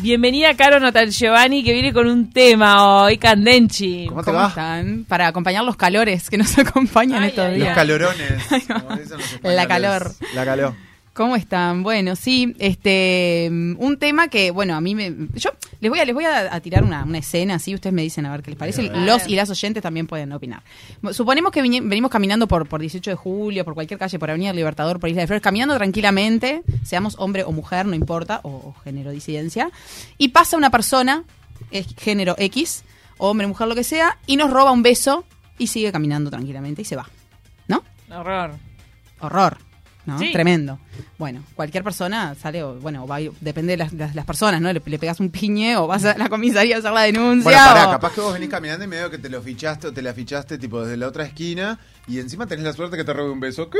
Bienvenida Caro Notal Giovanni que viene con un tema hoy, Candenchi. ¿Cómo te ¿Cómo va? están? Para acompañar los calores que nos acompañan Ay, estos ay, Los días. calorones. como dicen los españoles. La calor. La calor. ¿Cómo están? Bueno, sí, este, un tema que, bueno, a mí me, yo les voy a, les voy a, a tirar una, una escena, así ustedes me dicen a ver qué les parece. Los y las oyentes también pueden opinar. Suponemos que venimos caminando por, por 18 de julio, por cualquier calle, por Avenida Libertador, por Isla de Flores, caminando tranquilamente, seamos hombre o mujer, no importa, o, o género disidencia, y pasa una persona, es género X, hombre, mujer, lo que sea, y nos roba un beso y sigue caminando tranquilamente y se va. ¿No? Horror. horror, ¿no? Sí. Tremendo. Bueno, cualquier persona sale, o, bueno, o va, depende de las, las- las personas, ¿no? Le, le pegas un piñe o vas a la comisaría a hacer la denuncia. Bueno, pará, o- capaz que vos venís caminando y medio que te lo fichaste o te la fichaste tipo desde la otra esquina y encima tenés la suerte que te robe un beso. ¿Qué?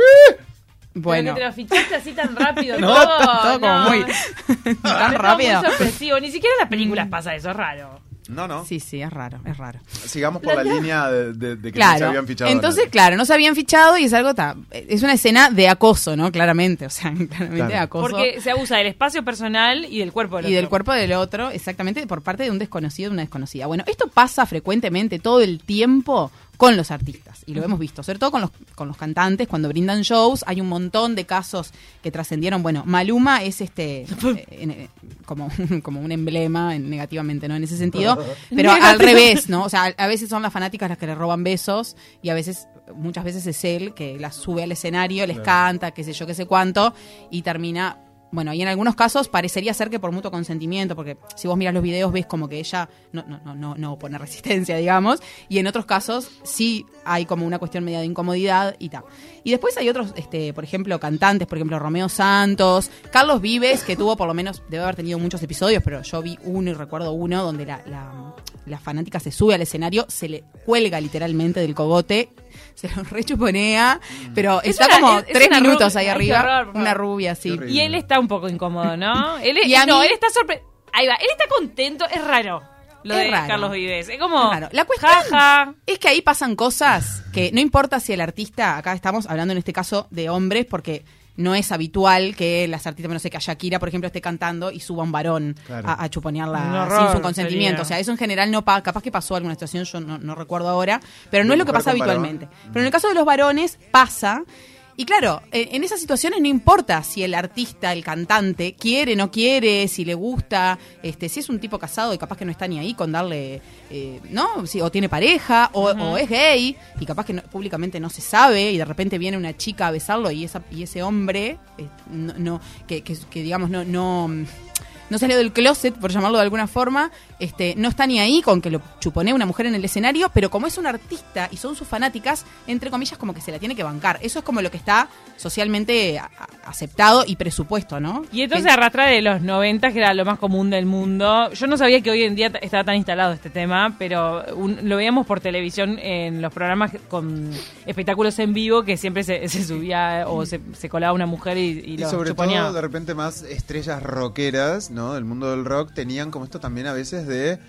Bueno, Pero que te lo fichaste así tan rápido. No, todo, todo como muy- tan rápido. Muy sorpresivo. Ni siquiera en las películas pasa eso, es raro. No, no. Sí, sí, es raro, es raro. Sigamos por la línea de, de- de que no se habían fichado. Entonces, nadie. claro, no se habían fichado y es algo ta- es una escena de acoso, ¿no? Claramente, o sea, claramente de acoso. Porque se abusa del espacio personal y del cuerpo del y del otro. cuerpo del otro, exactamente, por parte de un desconocido, de una desconocida. Bueno, esto pasa frecuentemente todo el tiempo con los artistas, y lo hemos visto, sobre todo con los, con los cantantes, cuando brindan shows, hay un montón de casos que trascendieron. Bueno, Maluma es este eh, en- como, como un emblema, en- negativamente, ¿no? En ese sentido, pero al revés, ¿no? O sea, a veces son las fanáticas las que le roban besos, y a veces, muchas veces es él que las sube al escenario, les canta, qué sé yo, qué sé cuánto, y termina bueno, y en algunos casos parecería ser que por mutuo consentimiento, porque si vos miras los videos ves como que ella no, no, no, no, pone resistencia, digamos, y en otros casos sí hay como una cuestión media de incomodidad y tal. Y después hay otros, este, por ejemplo, cantantes, por ejemplo, Romeo Santos, Carlos Vives, que tuvo por lo menos, debe haber tenido muchos episodios, pero yo vi uno y recuerdo uno donde la, la fanática se sube al escenario, se le cuelga literalmente del cogote, se lo rechuponea, pero Es está una- como es- es tres minutos ahí arriba, horror, una rubia, sí. Qué horrible. Y él está un poco incómodo, ¿no? Él, es- Y a no, mí- él está sorprendido. Ahí va, él está contento, es raro. Lo Es de raro. Carlos Vives. Es como. Claro. La cuestión Jaja. es que ahí pasan cosas que no importa si el artista, acá estamos hablando en este caso de hombres, porque no es habitual que las artistas, no sé, que Shakira, por ejemplo, esté cantando y suba un varón Claro. a, a chuponearla horror sin su consentimiento. sería. O sea, eso en general no pasa. Capaz que pasó alguna situación, yo no, no recuerdo ahora, pero no ¿De es lo que pasa varón? habitualmente. Pero en el caso de los varones pasa. Y claro, en en esas situaciones no importa si el artista, el cantante, quiere, no quiere, si le gusta, este, si es un tipo casado y capaz que no está ni ahí con darle, eh, ¿no? Si, o tiene pareja, o, o es gay, y capaz que no- públicamente no se sabe, y de repente viene una chica a besarlo y, esa, y ese hombre, eh, no, no- que, que- que digamos, no... no no salió del closet, por llamarlo de alguna forma, este, no está ni ahí con que lo chuponee una mujer en el escenario, pero como es un artista y son sus fanáticas, entre comillas, como que se la tiene que bancar. Eso es como lo que está socialmente aceptado y presupuesto, ¿no? Y esto Que- se arrastra de los 90, que era lo más común del mundo. Yo no sabía que hoy en día estaba tan instalado este tema, pero un- lo veíamos por televisión en los programas con espectáculos en vivo que siempre se, se subía o se, se colaba una mujer y, y, Y lo sobre todo, de repente, más estrellas rockeras, ¿no? Del mundo del rock, tenían como esto también a veces de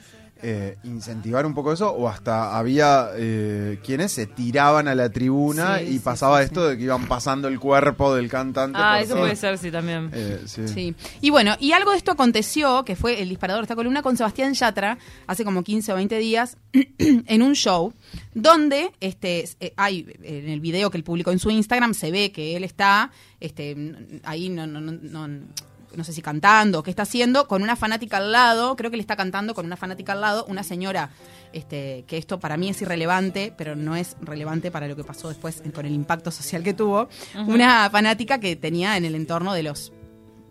eh, incentivar un poco eso, o hasta había eh, quienes se tiraban a la tribuna Sí, y sí, pasaba sí, esto de que iban pasando el cuerpo del cantante. Ah, eso puede ser, sí, también. Eh, sí. Sí. Y bueno, y algo de esto aconteció, que fue el disparador de esta columna con Sebastián Yatra, hace como 15 o 20 días, en un show, donde este hay, en el video que él publicó en su Instagram, se ve que él está este, ahí, no, no, no, no, no sé si cantando o qué está haciendo, con una fanática al lado, creo que le está cantando con una fanática al lado, una señora, este, que esto para mí es irrelevante, pero no es relevante para lo que pasó después con el impacto social que tuvo, una fanática que tenía en el entorno de los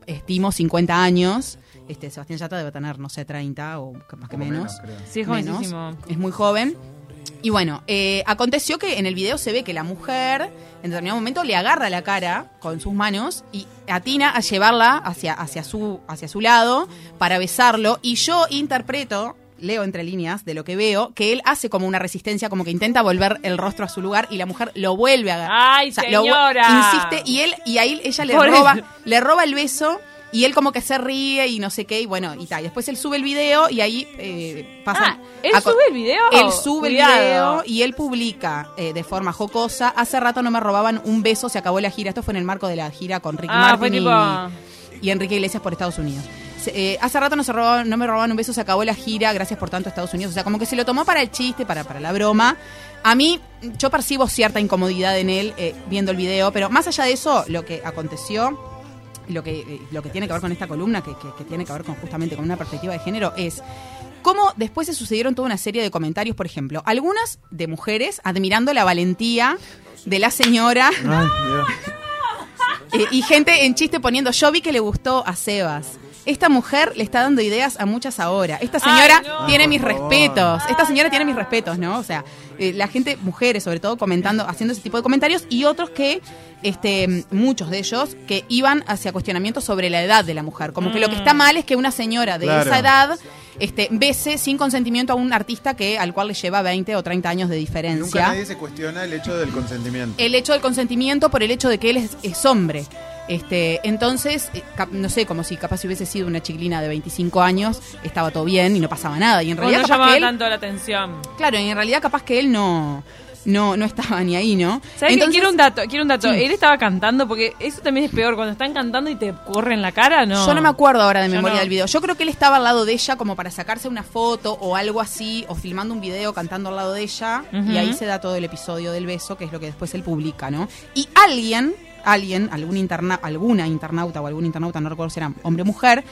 estimo 50 años. Este, Sebastián Yatra debe tener, no sé, 30 o más que menos. Sí, es Menos. jovencísimo. Es muy joven. Y bueno, eh, aconteció que en el video se ve que la mujer en determinado momento le agarra la cara con sus manos y atina a llevarla hacia, hacia, su, hacia su lado para besarlo. Y yo interpreto, leo entre líneas de lo que veo, que él hace como una resistencia, como que intenta volver el rostro a su lugar y la mujer lo vuelve a agarrar. ¡Ay, vu- señora! insiste y él y ahí ella le Por roba, eso. le roba el beso y él como que se ríe y no sé qué y bueno y tal. Después él sube el video y ahí eh, pasa. Ah, ¿él a sube el video? Él sube Cuidado. el video y él publica eh, de forma jocosa. Hace rato no me robaban un beso, se acabó la gira. Esto fue en el marco de la gira con Ricky Ah, Martin y- Enrique Iglesias por Estados Unidos. eh, hace rato no, se robó- no me robaban un beso, se acabó la gira, gracias por tanto Estados Unidos. O sea, como que se lo tomó para el chiste, para, para la broma. A mí, yo percibo cierta incomodidad en él eh, viendo el video, pero más allá de eso, lo que aconteció, lo que, eh, lo que tiene que ver con esta columna, que, que- que tiene que ver con justamente con una perspectiva de género, es cómo después se sucedieron toda una serie de comentarios, por ejemplo, algunas de mujeres admirando la valentía de la señora Ay, Dios. eh, y gente en chiste poniendo, yo vi que le gustó a Sebas. Esta mujer le está dando ideas a muchas ahora. Esta señora Ay, no. tiene mis respetos. Esta señora tiene mis respetos, ¿no? O sea, eh, la gente, mujeres sobre todo, comentando, haciendo ese tipo de comentarios y otros que, este, muchos de ellos, que iban hacia cuestionamientos sobre la edad de la mujer. Como que lo que está mal es que una señora de Claro. esa edad este, bese sin consentimiento a un artista que al cual le lleva 20 o 30 años de diferencia Nunca nadie se cuestiona el hecho del consentimiento. el hecho del consentimiento por el hecho de que él es, es hombre. Este, entonces, eh, no sé, como si capaz si hubiese sido una chiquilina de 25 años, estaba todo bien y no pasaba nada. Y en O realidad, no capaz llamaba que él, tanto la atención. claro, y en realidad capaz que él no, no, no estaba ni ahí, ¿no? ¿Sabes? Entonces- Quiero un dato, quiero un dato. Sí. Él estaba cantando, porque eso también es peor, cuando están cantando y te corre en la cara, ¿no? Yo no me acuerdo ahora de memoria no. del video. Yo creo que él estaba al lado de ella como para sacarse una foto o algo así, o filmando un video cantando al lado de ella, y ahí se da todo el episodio del beso, que es lo que después él publica, ¿no? Y alguien, alguien, algún interna alguna internauta o algún internauta, no recuerdo si era hombre o mujer,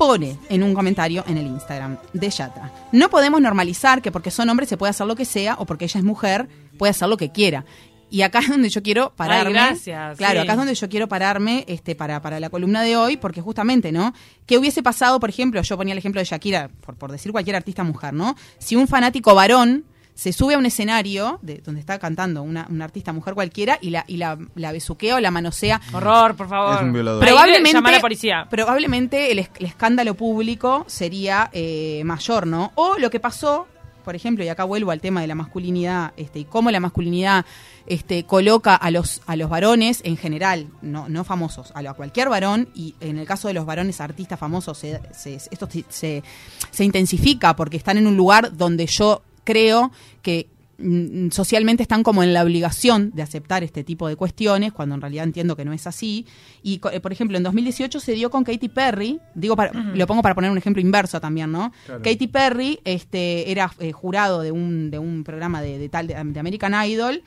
pone en un comentario en el Instagram de Yatra. No podemos normalizar que porque son hombres se puede hacer lo que sea o porque ella es mujer puede hacer lo que quiera. Y acá es donde yo quiero pararme. gracias, Claro, sí. acá es donde yo quiero pararme este, para, para la columna de hoy, porque justamente, ¿no? ¿Qué hubiese pasado, por ejemplo, yo ponía el ejemplo de Shakira, por, por decir cualquier artista mujer, ¿no? Si un fanático varón se sube a un escenario de, donde está cantando una, una artista mujer cualquiera y la, y la, la besuquea o la manosea, Horror, por favor. Es un violador. Probablemente, a la policía. probablemente el, es- el escándalo público sería eh, mayor, ¿no? O lo que pasó, por ejemplo, y acá vuelvo al tema de la masculinidad, este, y cómo la masculinidad este, coloca a los, a los varones en general, no, no famosos, a, lo- a cualquier varón, y en el caso de los varones artistas famosos, se- se- esto se, se- se intensifica porque están en un lugar donde yo creo que mm, socialmente están como en la obligación de aceptar este tipo de cuestiones, cuando en realidad entiendo que no es así. Y, eh, por ejemplo, en 2018 se dio con Katy Perry, digo, para- lo pongo para poner un ejemplo inverso también, ¿no? Claro. Katy Perry este, era eh, jurado de un, de un programa de, de tal de, de American Idol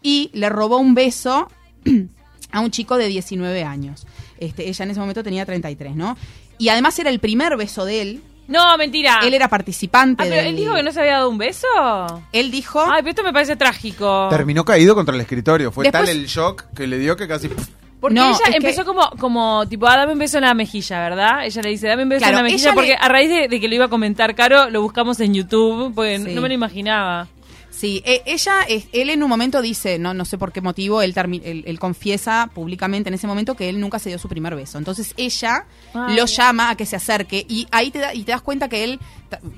y le robó un beso a un chico de 19 años. Este, ella en ese momento tenía 33, ¿no? Y además era el primer beso de él. No, mentira. Él era participante Ah, pero del- él dijo que no se había dado un beso. Él dijo... Ay, pero esto me parece trágico. Terminó caído contra el escritorio. Fue Después- tal el shock que le dio que casi. Porque No, ella que- empezó como, como, tipo, ah, dame un beso en la mejilla, ¿verdad? Ella le dice, dame un beso Claro, en la mejilla, porque le- a raíz de, de que lo iba a comentar Caro, lo buscamos en YouTube, porque Sí. no me lo imaginaba. Sí, eh, ella, él en un momento dice, no, no sé por qué motivo, él, él, él confiesa públicamente en ese momento que él nunca se dio su primer beso. Entonces ella Ay. lo llama a que se acerque y ahí te, da- y te das cuenta que él,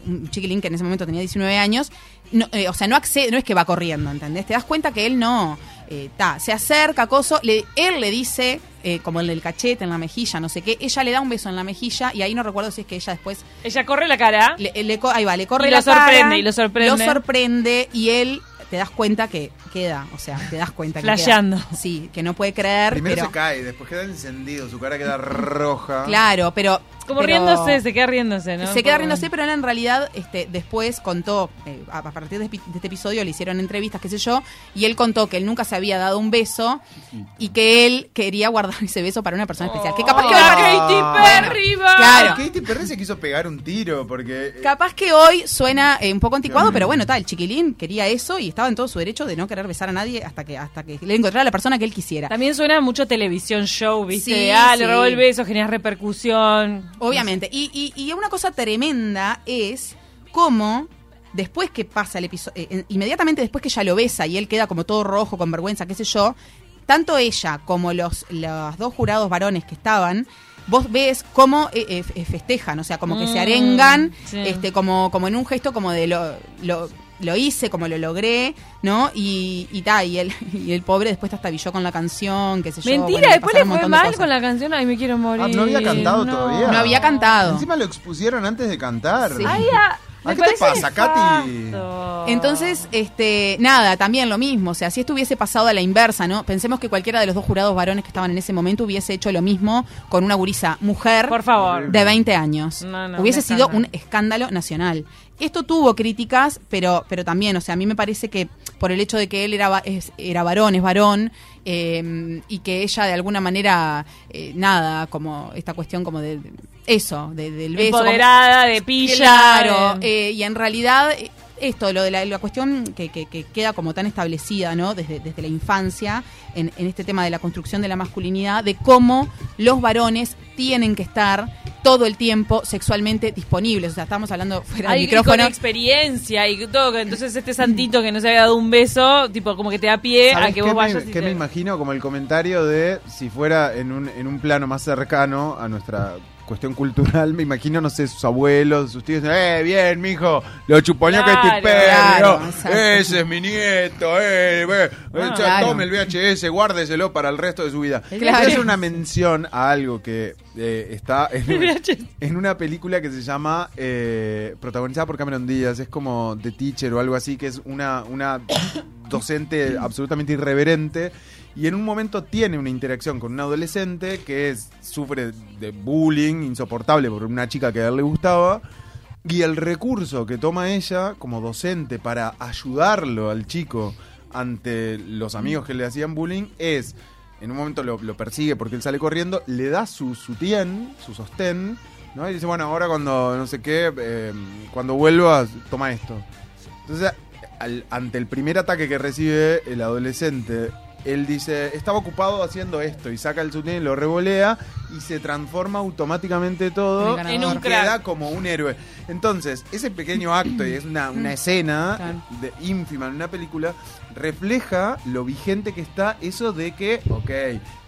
un chiquilín que en ese momento tenía 19 años, no, eh, o sea, no accede, no es que va corriendo, ¿entendés? Te das cuenta que él no, eh, ta, se acerca, acoso, le, él le dice, eh, como el del cachete en la mejilla, no sé qué, ella le da un beso en la mejilla y ahí no recuerdo si es que ella después Ella corre la cara. le, le co- ahí va, le corre Y la lo sorprende, cara, y lo sorprende. Lo sorprende y él te das cuenta que queda, o sea, te das cuenta que Flasheando. queda. Sí, que no puede creer, Primero pero se cae, después queda encendido, su cara queda roja. claro, pero Como pero- riéndose, se queda riéndose, ¿no? Se queda riéndose, pero él en realidad este, después contó, eh, a partir de, de este episodio le hicieron entrevistas, qué sé yo, y él contó que él nunca se había dado un beso y que él quería guardar ese beso para una persona especial. Que capaz que hoy ¡La parece- Katy Bueno, Perry va! claro. Katy Perry se quiso pegar un tiro porque. eh, Capaz que hoy suena eh, un poco anticuado, pero bueno, tal, el chiquilín quería eso y estaba en todo su derecho de no querer besar a nadie hasta que hasta que le encontrara la persona que él quisiera. También suena mucho televisión show, ¿viste? Sí, ah, le robó el beso, genera repercusión. Obviamente. Y, y- y una cosa tremenda es cómo después que pasa el episodio, inmediatamente después que ella lo besa y él queda como todo rojo, con vergüenza, qué sé yo, tanto ella como los, los dos jurados varones que estaban, vos ves cómo eh, eh, festejan, o sea, como que se Mm, arengan, sí. este, como, como en un gesto como de lo, lo, lo hice, como lo logré, ¿no? Y, y ta, y el, y el pobre después hasta trabilló con la canción, qué sé yo. Mentira, bueno, después le fue mal con la canción. Ay, me quiero morir. Ah, ¿no había cantado No. todavía? No había cantado. Encima lo expusieron antes de cantar. Sí. Ay, ah, ¿A qué te pasa, Katy? Entonces, este, nada, también lo mismo. O sea, si esto hubiese pasado a la inversa, ¿no? Pensemos que cualquiera de los dos jurados varones que estaban en ese momento hubiese hecho lo mismo con una gurisa mujer Por favor. de 20 años. No, no, hubiese sido escándalo. un escándalo nacional. Esto tuvo críticas, pero, pero también, o sea, a mí me parece que por el hecho de que él era, es- era varón, es varón, eh, y que ella de alguna manera, eh, nada, como esta cuestión como de- eso, de- del beso. como- Empoderada, de pilla. Claro, de- eh, y en realidad eh, esto, lo de la, la cuestión que, que- que queda como tan establecida, ¿no? Desde, desde la infancia, en, en este tema de la construcción de la masculinidad, de cómo los varones tienen que estar todo el tiempo sexualmente disponibles. O sea, estamos hablando fuera del micrófono. con experiencia y todo. Entonces este santito que no se había dado un beso, tipo como que te da pie a ¿Sabes que qué, vos vayas me, y qué te- me imagino? Como el comentario de si fuera en un, en un plano más cercano a nuestra cuestión cultural, me imagino, no sé, sus abuelos, sus tíos, eh, bien, mijo, lo chuponó que Claro, te perro, claro, exacto. ese es mi nieto, eh, ve, eh, claro. tome el VHS, guárdeselo para el resto de su vida. Hacer una mención a algo que eh, está en, en una película que se llama eh, protagonizada por Cameron Díaz, es como The Teacher o algo así, que es una, una docente absolutamente irreverente y en un momento tiene una interacción con un adolescente que es, sufre de bullying insoportable por una chica que a él le gustaba y el recurso que toma ella como docente para ayudarlo al chico ante los amigos que le hacían bullying es, en un momento lo, persigue porque él sale corriendo, le da su sutien, su sostén, ¿no? Y dice, bueno, ahora cuando no sé qué, eh, cuando vuelvas, toma esto. Entonces, ante el primer ataque que recibe el adolescente, él dice, estaba ocupado haciendo esto, y saca el sutien y lo revolea, y se transforma automáticamente todo En un queda crack. como un héroe. Entonces, ese pequeño acto, y es una, una escena Claro. de, ínfima en una película, refleja lo vigente que está eso de que, ok,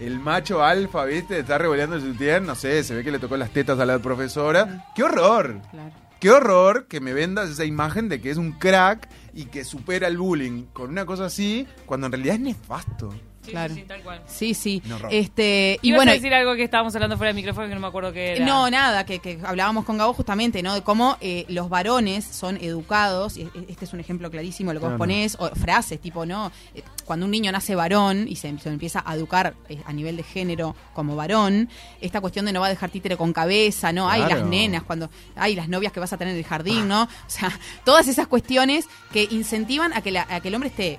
el macho alfa, ¿viste? Está revoleando el sutién, no sé, se ve que le tocó las tetas a la profesora. ¡Qué horror! Claro. Qué horror que me vendas esa imagen de que es un crack y que supera el bullying con una cosa así, cuando en realidad es nefasto. Sí, Claro. sí, sí, tal cual. Sí, sí. Este, y bueno, a decir algo que estábamos hablando fuera del micrófono que no me acuerdo qué era. No, nada, que, que hablábamos con Gabo justamente, ¿no? De cómo eh, los varones son educados, y e- este es un ejemplo clarísimo, lo que vos ponés, o frases tipo, ¿no? Eh, Cuando un niño nace varón y se, se empieza a educar eh, a nivel de género como varón, esta cuestión de no va a dejar títere con cabeza, ¿no? Hay Claro. las nenas, cuando hay las novias que vas a tener en el jardín, ¿no? O sea, todas esas cuestiones que incentivan a que, la- a que el hombre esté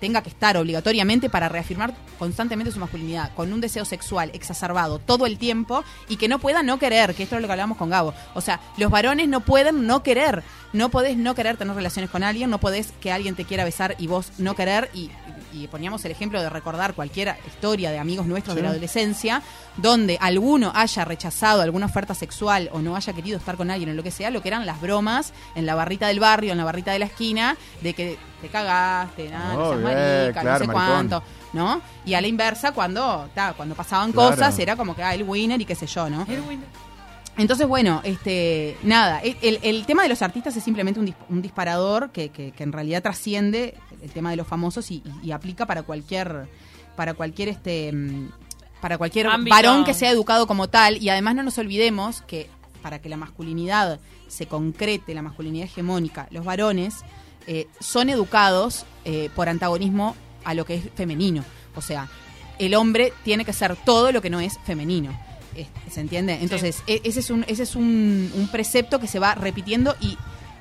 tenga que estar obligatoriamente para reafirmar constantemente su masculinidad, con un deseo sexual exacerbado todo el tiempo y que no pueda no querer, que esto es lo que hablamos con Gabo. O sea, los varones no pueden no querer, no podés no querer tener relaciones con alguien, no podés que alguien te quiera besar y vos no querer y, y poníamos el ejemplo de recordar cualquier historia de amigos nuestros Sí. de la adolescencia, donde alguno haya rechazado alguna oferta sexual o no haya querido estar con alguien o lo que sea, lo que eran las bromas en la barrita del barrio, en la barrita de la esquina, de que te cagaste, nada, no seas Obvio, eh, marica, claro, no sé maricón. cuánto, ¿no? Y a la inversa, cuando, ta, cuando pasaban Claro. cosas, era como que, ah, el winner y qué sé yo, ¿no? Erwin. Entonces, bueno, este, nada, el, el- el tema de los artistas es simplemente un, dis- un disparador que, que- que en realidad trasciende el tema de los famosos y, y- y aplica para cualquier, para cualquier este mm, para cualquier Ámbito. varón que sea educado como tal. Y además no nos olvidemos que para que la masculinidad se concrete, la masculinidad hegemónica, los varones eh, son educados eh, por antagonismo a lo que es femenino. O sea, el hombre tiene que ser todo lo que no es femenino. Es- ¿Se entiende? Entonces, e- ese es un, ese es un, un precepto que se va repitiendo y,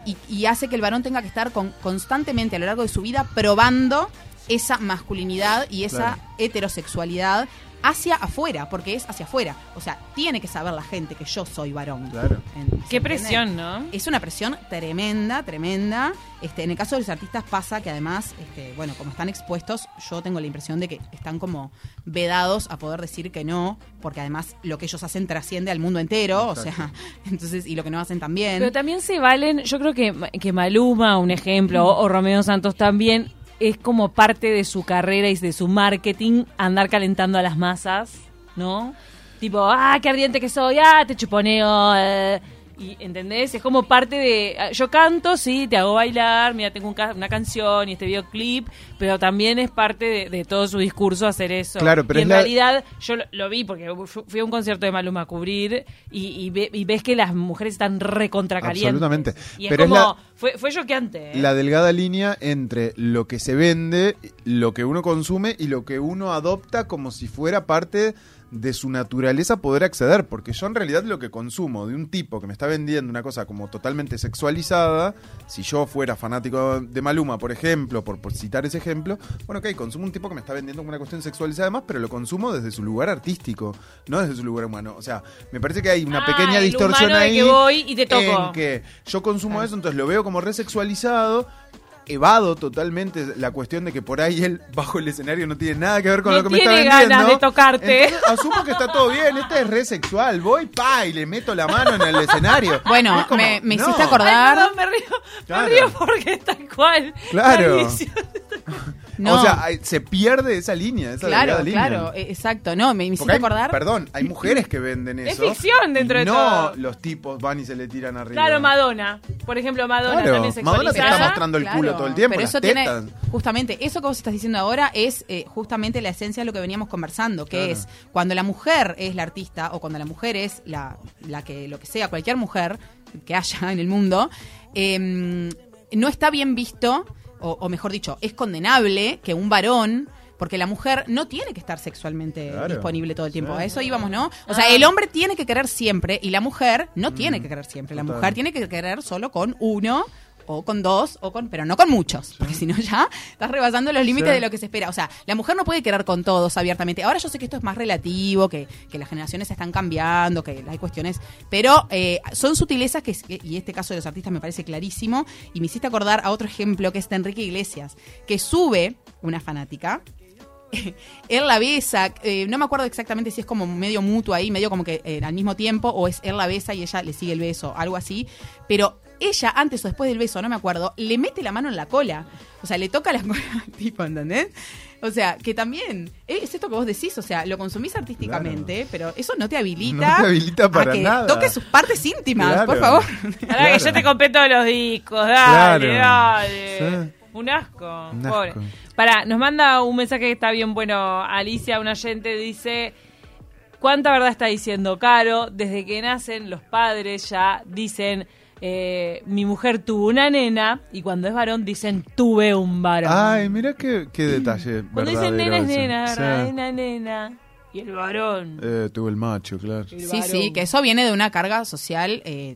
y- y hace que el varón tenga que estar con- constantemente a lo largo de su vida probando esa masculinidad y esa Claro. heterosexualidad hacia afuera, porque es hacia afuera. O sea, tiene que saber la gente que yo soy varón. Claro. En- ¿se Qué presión, ¿no? Es una presión tremenda, tremenda. Este, en el caso de los artistas pasa que además, este, bueno, como están expuestos, yo tengo la impresión de que están como vedados a poder decir que no, porque además lo que ellos hacen trasciende al mundo entero, o sea, entonces, y lo que no hacen también. Pero también se valen, yo creo que, que Maluma, un ejemplo, o, o Romeo Santos también, es como parte de su carrera y de su marketing andar calentando a las masas, ¿no? Tipo, ah, qué ardiente que soy, ah, te chuponeo. eh. Y, ¿entendés? Es como parte de... ah, Yo canto, sí, te hago bailar, mira, tengo un ca- una canción y este videoclip, pero también es parte de, de todo su discurso hacer eso. Claro, pero y es en la- realidad yo lo, lo vi porque fu- fui a un concierto de Maluma a cubrir y, y ve- y ves que las mujeres están recontra calientes. Absolutamente. Y es Pero es como... la- fue, fue choqueante. ¿eh? La delgada línea entre lo que se vende, lo que uno consume y lo que uno adopta como si fuera parte de su naturaleza poder acceder, porque yo en realidad lo que consumo de un tipo que me está vendiendo una cosa como totalmente sexualizada, si yo fuera fanático de Maluma, por ejemplo, por, por citar ese ejemplo, bueno, ok, consumo un tipo que me está vendiendo una cuestión sexualizada además, pero lo consumo desde su lugar artístico, no desde su lugar humano. O sea, me parece que hay una Ah, pequeña distorsión de ahí que voy y te toco. en que yo consumo eso, entonces lo veo como resexualizado. Evado totalmente la cuestión de que por ahí él bajo el escenario no tiene nada que ver con No lo que me está tiene vendiendo. ganas de tocarte. Entonces, asumo que está todo bien, este es re sexual. Voy, pa, y le meto la mano en el escenario. Bueno, Es como, me, me no. hiciste Ay, acordar. perdón, me río, Claro. me río porque es tal cual. Claro. No, O sea, hay- se pierde esa línea, esa claro, línea. claro, eh, exacto. No, me, me hiciste hay- acordar. Perdón, hay mujeres que venden Es eso. ficción dentro de no todo. los tipos van y se le tiran arriba. Claro, Madonna. Por ejemplo, Madonna Claro, también Madonna te está mostrando el Claro, culo todo el tiempo, Pero las eso tetas. tiene, justamente, eso que vos estás diciendo ahora es eh, justamente la esencia de lo que veníamos conversando, que Claro. es cuando la mujer es la artista o cuando la mujer es la, la que, lo que sea, cualquier mujer que haya en el mundo, eh, no está bien visto, o, o mejor dicho, es condenable que un varón porque la mujer no tiene que estar sexualmente Claro. disponible todo el tiempo. Sí. A eso íbamos, ¿no? O sea, Ah. el hombre tiene que querer siempre y la mujer no tiene que querer siempre. La Total. mujer tiene que querer solo con uno o con dos, o con, pero no con muchos, porque si no ya estás rebasando los límites Sí. de lo que se espera. O sea, la mujer no puede querer con todos abiertamente. Ahora yo sé que esto es más relativo, que, que las generaciones están cambiando, que hay cuestiones, pero eh, son sutilezas que, y este caso de los artistas me parece clarísimo, y me hiciste acordar a otro ejemplo que es de Enrique Iglesias, que sube una fanática, él la besa, eh, no me acuerdo exactamente si es como medio mutuo ahí, medio como que eh, al mismo tiempo, o es él la besa y ella le sigue el beso, algo así, pero ella antes o después del beso, no me acuerdo, le mete la mano en la cola, o sea, le toca la cola al tipo, ¿entendés? O sea, que también es esto que vos decís, o sea, lo consumís artísticamente, pero eso no te habilita, No te habilita para a que nada. toques sus partes íntimas, Claro. por favor. Ahora que yo te compré todos los discos, dale, Claro. dale. Sí. Un asco, Un pobre. asco. Para, nos manda un mensaje que está bien bueno. Alicia, una oyente, dice: ¿Cuánta verdad está diciendo Caro? Desde que nacen, los padres ya dicen. Eh, mi mujer tuvo una nena y cuando es varón dicen tuve un varón. Ay, mira qué, qué detalle. cuando dicen nena es nena, nena, nena. Y el varón. Eh, tuvo el macho, claro. el Sí, varón. sí, que eso viene de una carga social, eh,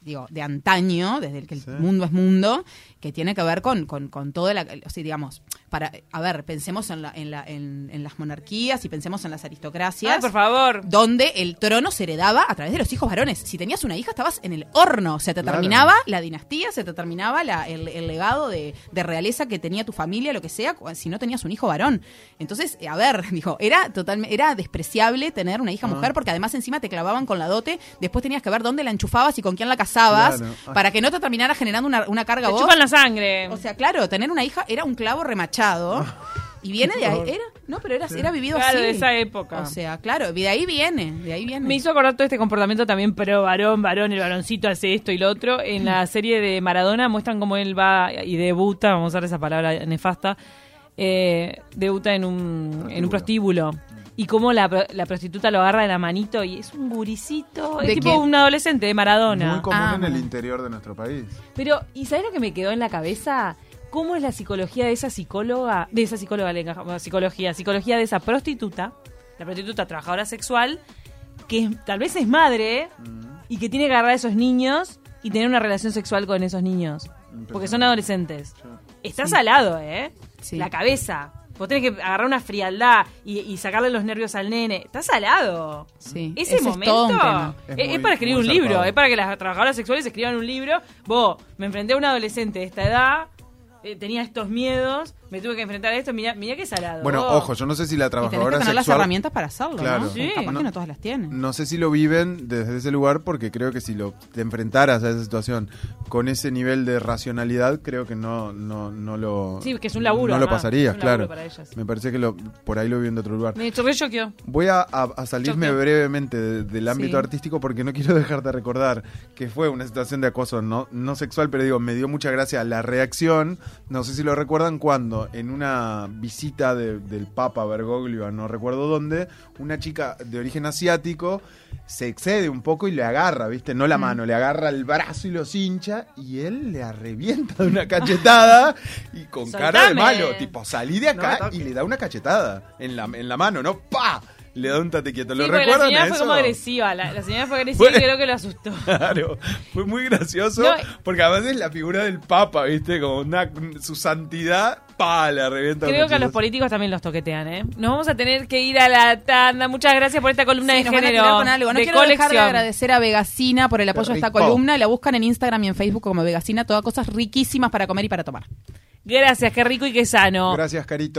digo, de antaño, desde el que el Sí. mundo es mundo, que tiene que ver con, con, con todo, la, o sea, digamos, para, a ver, pensemos en, la, en, la, en, en las monarquías y pensemos en las aristocracias. Ay, por favor. donde el trono se heredaba a través de los hijos varones. Si tenías una hija, estabas en el horno. O sea, te Claro. terminaba la dinastía, se te terminaba la- el, el legado de, de realeza que tenía tu familia, lo que sea, si no tenías un hijo varón. Entonces, eh, a ver, dijo, era totalmente, era despreciable tener una hija Ah. mujer, porque además encima te clavaban con la dote, después tenías que ver dónde la enchufabas y con quién la casabas, Claro. Para que no te terminara generando una, una carga Te vos. chupan la sangre. O sea, claro, tener una hija era un clavo remachado. Y viene de ahí, era, no, pero era, era vivido Claro, así. de esa época. O sea, claro, de ahí viene, de ahí viene. Me hizo acordar todo este comportamiento también, pero varón, varón, el varoncito hace esto y lo otro. En la serie de Maradona muestran cómo él va y debuta, vamos a usar esa palabra nefasta, eh, debuta en un, en un prostíbulo. Y cómo la, la prostituta lo agarra de la manito y es un guricito, es ¿De tipo qué? un adolescente de Maradona. Muy común Ah, en el bueno. interior de nuestro país. Pero, ¿y sabes lo que me quedó en la cabeza? ¿Cómo es la psicología de esa psicóloga, de esa psicóloga, bueno, psicología, psicología de esa prostituta, la prostituta trabajadora sexual, que es- tal vez es madre y que tiene que agarrar a esos niños y tener una relación sexual con esos niños, porque son adolescentes. Estás al lado, ¿eh? Sí. La cabeza. Vos tenés que agarrar una frialdad y, y sacarle los nervios al nene. Estás al lado. Sí, Ese, ese es momento es, para escribir un libro, es para que las trabajadoras sexuales escriban un libro. Vos, me enfrenté a un adolescente de esta edad, eh, tenía estos miedos, me tuve que enfrentar a esto, mira, mira qué salado. Bueno, Oh. ojo, yo no sé si la Y tenés que trabajadora tener las herramientas para hacerlo, Claro. ¿no? Sí. Capaz No- que no todas las tienen. No sé si lo viven desde ese lugar porque creo que si lo te enfrentaras a esa situación con ese nivel de racionalidad, creo que no no no lo Sí, que es un laburo, no lo pasarías, claro. para ellas. Me parece que lo, por ahí lo viven de otro lugar. Me chorré choqueó. Voy a, a- a salirme brevemente de- del ámbito Sí. artístico porque no quiero dejar de recordar que fue una situación de acoso no, no sexual, pero digo, me dio mucha gracia la reacción. No sé si lo recuerdan cuando en una visita de- del Papa Bergoglio a no recuerdo dónde, una chica de origen asiático se excede un poco y le agarra, ¿viste? No la mano, le agarra el brazo y los hincha y él le arrevienta de una cachetada y con cara de malo, tipo, salí de acá y le da una cachetada en la, en la mano, ¿no? ¡Pa! Le da un tate quieto. ¿Lo Sí, porque la recuerdan señora eso? fue como agresiva. La, la señora fue agresiva Fue- y creo que lo asustó. Claro, fue muy gracioso No, porque además es la figura del Papa, ¿viste? Como una, su santidad, pa, le revienta Creo que a los políticos también los toquetean, ¿eh? Nos vamos a tener que ir a la tanda. Muchas gracias por esta columna Sí, de género. con algo. No de quiero dejar de agradecer a Vegacina por el apoyo a esta columna. La buscan en Instagram y en Facebook como Vegacina. Todas cosas riquísimas para comer y para tomar. Gracias, qué rico y qué sano. Gracias, Carito.